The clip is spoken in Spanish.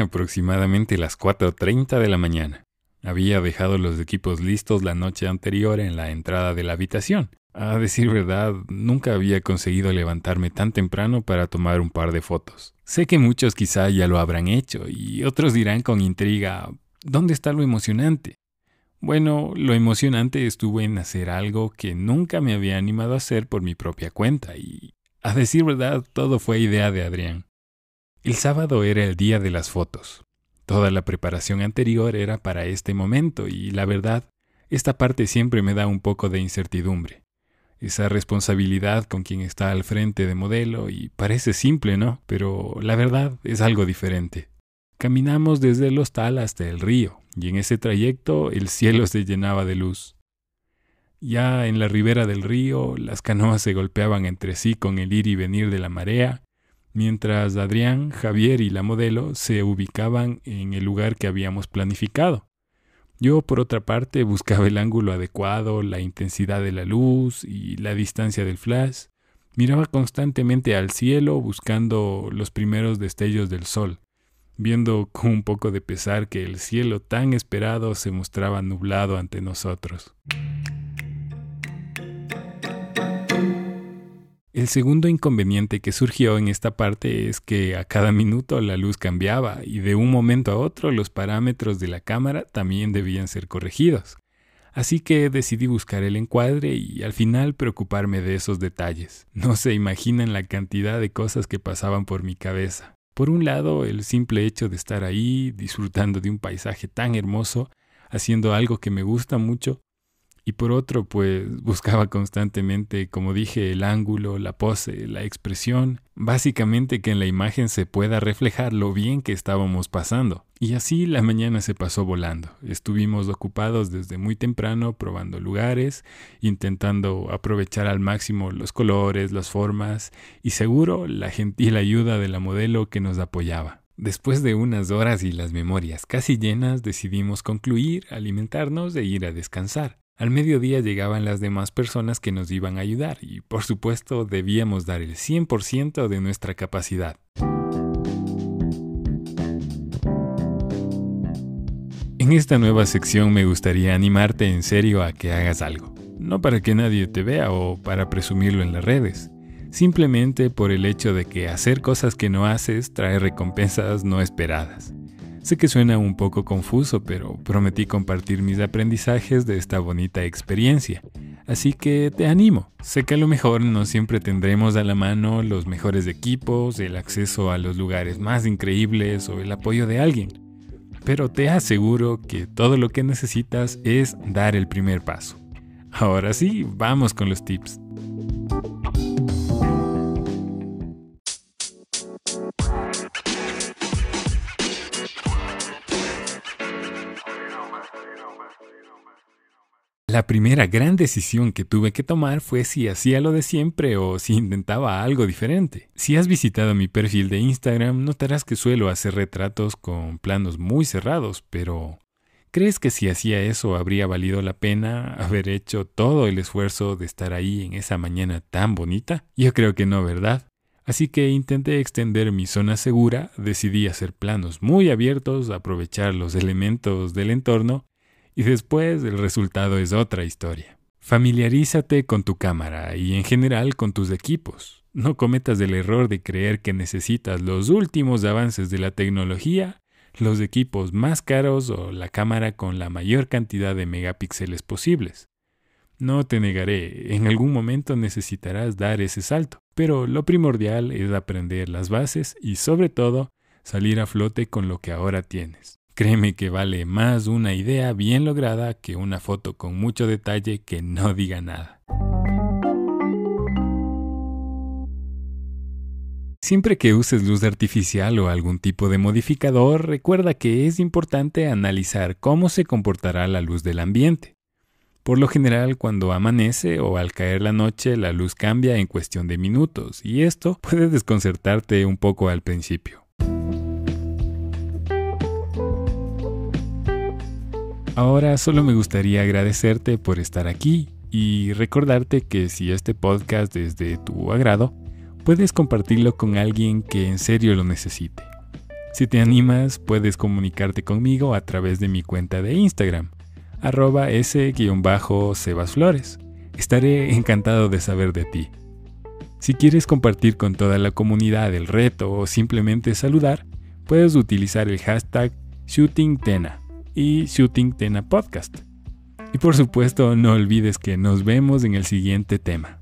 aproximadamente las 4.30 de la mañana. Había dejado los equipos listos la noche anterior en la entrada de la habitación. A decir verdad, nunca había conseguido levantarme tan temprano para tomar un par de fotos. Sé que muchos quizá ya lo habrán hecho y otros dirán con intriga, ¿dónde está lo emocionante? Bueno, lo emocionante estuvo en hacer algo que nunca me había animado a hacer por mi propia cuenta y, a decir verdad, todo fue idea de Adrián. El sábado era el día de las fotos. Toda la preparación anterior era para este momento y la verdad, esta parte siempre me da un poco de incertidumbre. Esa responsabilidad con quien está al frente de modelo y parece simple, ¿no? Pero la verdad es algo diferente. Caminamos desde el hostal hasta el río y en ese trayecto el cielo se llenaba de luz. Ya en la ribera del río las canoas se golpeaban entre sí con el ir y venir de la marea mientras Adrián, Javier y la modelo se ubicaban en el lugar que habíamos planificado. Yo, por otra parte, buscaba el ángulo adecuado, la intensidad de la luz y la distancia del flash. Miraba constantemente al cielo buscando los primeros destellos del sol, viendo con un poco de pesar que el cielo tan esperado se mostraba nublado ante nosotros. El segundo inconveniente que surgió en esta parte es que a cada minuto la luz cambiaba y de un momento a otro los parámetros de la cámara también debían ser corregidos. Así que decidí buscar el encuadre y al final preocuparme de esos detalles. No se imaginan la cantidad de cosas que pasaban por mi cabeza. Por un lado, el simple hecho de estar ahí, disfrutando de un paisaje tan hermoso, haciendo algo que me gusta mucho, y por otro, pues buscaba constantemente, como dije, el ángulo, la pose, la expresión, básicamente que en la imagen se pueda reflejar lo bien que estábamos pasando. Y así la mañana se pasó volando. Estuvimos ocupados desde muy temprano probando lugares, intentando aprovechar al máximo los colores, las formas y seguro la gentil ayuda de la modelo que nos apoyaba. Después de unas horas y las memorias casi llenas, decidimos concluir, alimentarnos e ir a descansar. Al mediodía llegaban las demás personas que nos iban a ayudar y por supuesto debíamos dar el 100% de nuestra capacidad. En esta nueva sección me gustaría animarte en serio a que hagas algo, no para que nadie te vea o para presumirlo en las redes, simplemente por el hecho de que hacer cosas que no haces trae recompensas no esperadas. Sé que suena un poco confuso, pero prometí compartir mis aprendizajes de esta bonita experiencia. Así que te animo. Sé que a lo mejor no siempre tendremos a la mano los mejores equipos, el acceso a los lugares más increíbles o el apoyo de alguien. Pero te aseguro que todo lo que necesitas es dar el primer paso. Ahora sí, vamos con los tips. La primera gran decisión que tuve que tomar fue si hacía lo de siempre o si intentaba algo diferente. Si has visitado mi perfil de Instagram, notarás que suelo hacer retratos con planos muy cerrados, pero ¿crees que si hacía eso habría valido la pena haber hecho todo el esfuerzo de estar ahí en esa mañana tan bonita? Yo creo que no, ¿verdad? Así que intenté extender mi zona segura, decidí hacer planos muy abiertos, aprovechar los elementos del entorno y después el resultado es otra historia. Familiarízate con tu cámara y en general con tus equipos. No cometas el error de creer que necesitas los últimos avances de la tecnología, los equipos más caros o la cámara con la mayor cantidad de megapíxeles posibles. No te negaré, en algún momento necesitarás dar ese salto, pero lo primordial es aprender las bases y sobre todo salir a flote con lo que ahora tienes. Créeme que vale más una idea bien lograda que una foto con mucho detalle que no diga nada. Siempre que uses luz artificial o algún tipo de modificador, recuerda que es importante analizar cómo se comportará la luz del ambiente. Por lo general, cuando amanece o al caer la noche, la luz cambia en cuestión de minutos, y esto puede desconcertarte un poco al principio. Ahora solo me gustaría agradecerte por estar aquí y recordarte que si este podcast es de tu agrado, puedes compartirlo con alguien que en serio lo necesite. Si te animas, puedes comunicarte conmigo a través de mi cuenta de Instagram, arroba s-sebasflores. Estaré encantado de saber de ti. Si quieres compartir con toda la comunidad el reto o simplemente saludar, puedes utilizar el hashtag ShootingTena y ShootingTena Podcast. Y por supuesto, no olvides que nos vemos en el siguiente tema.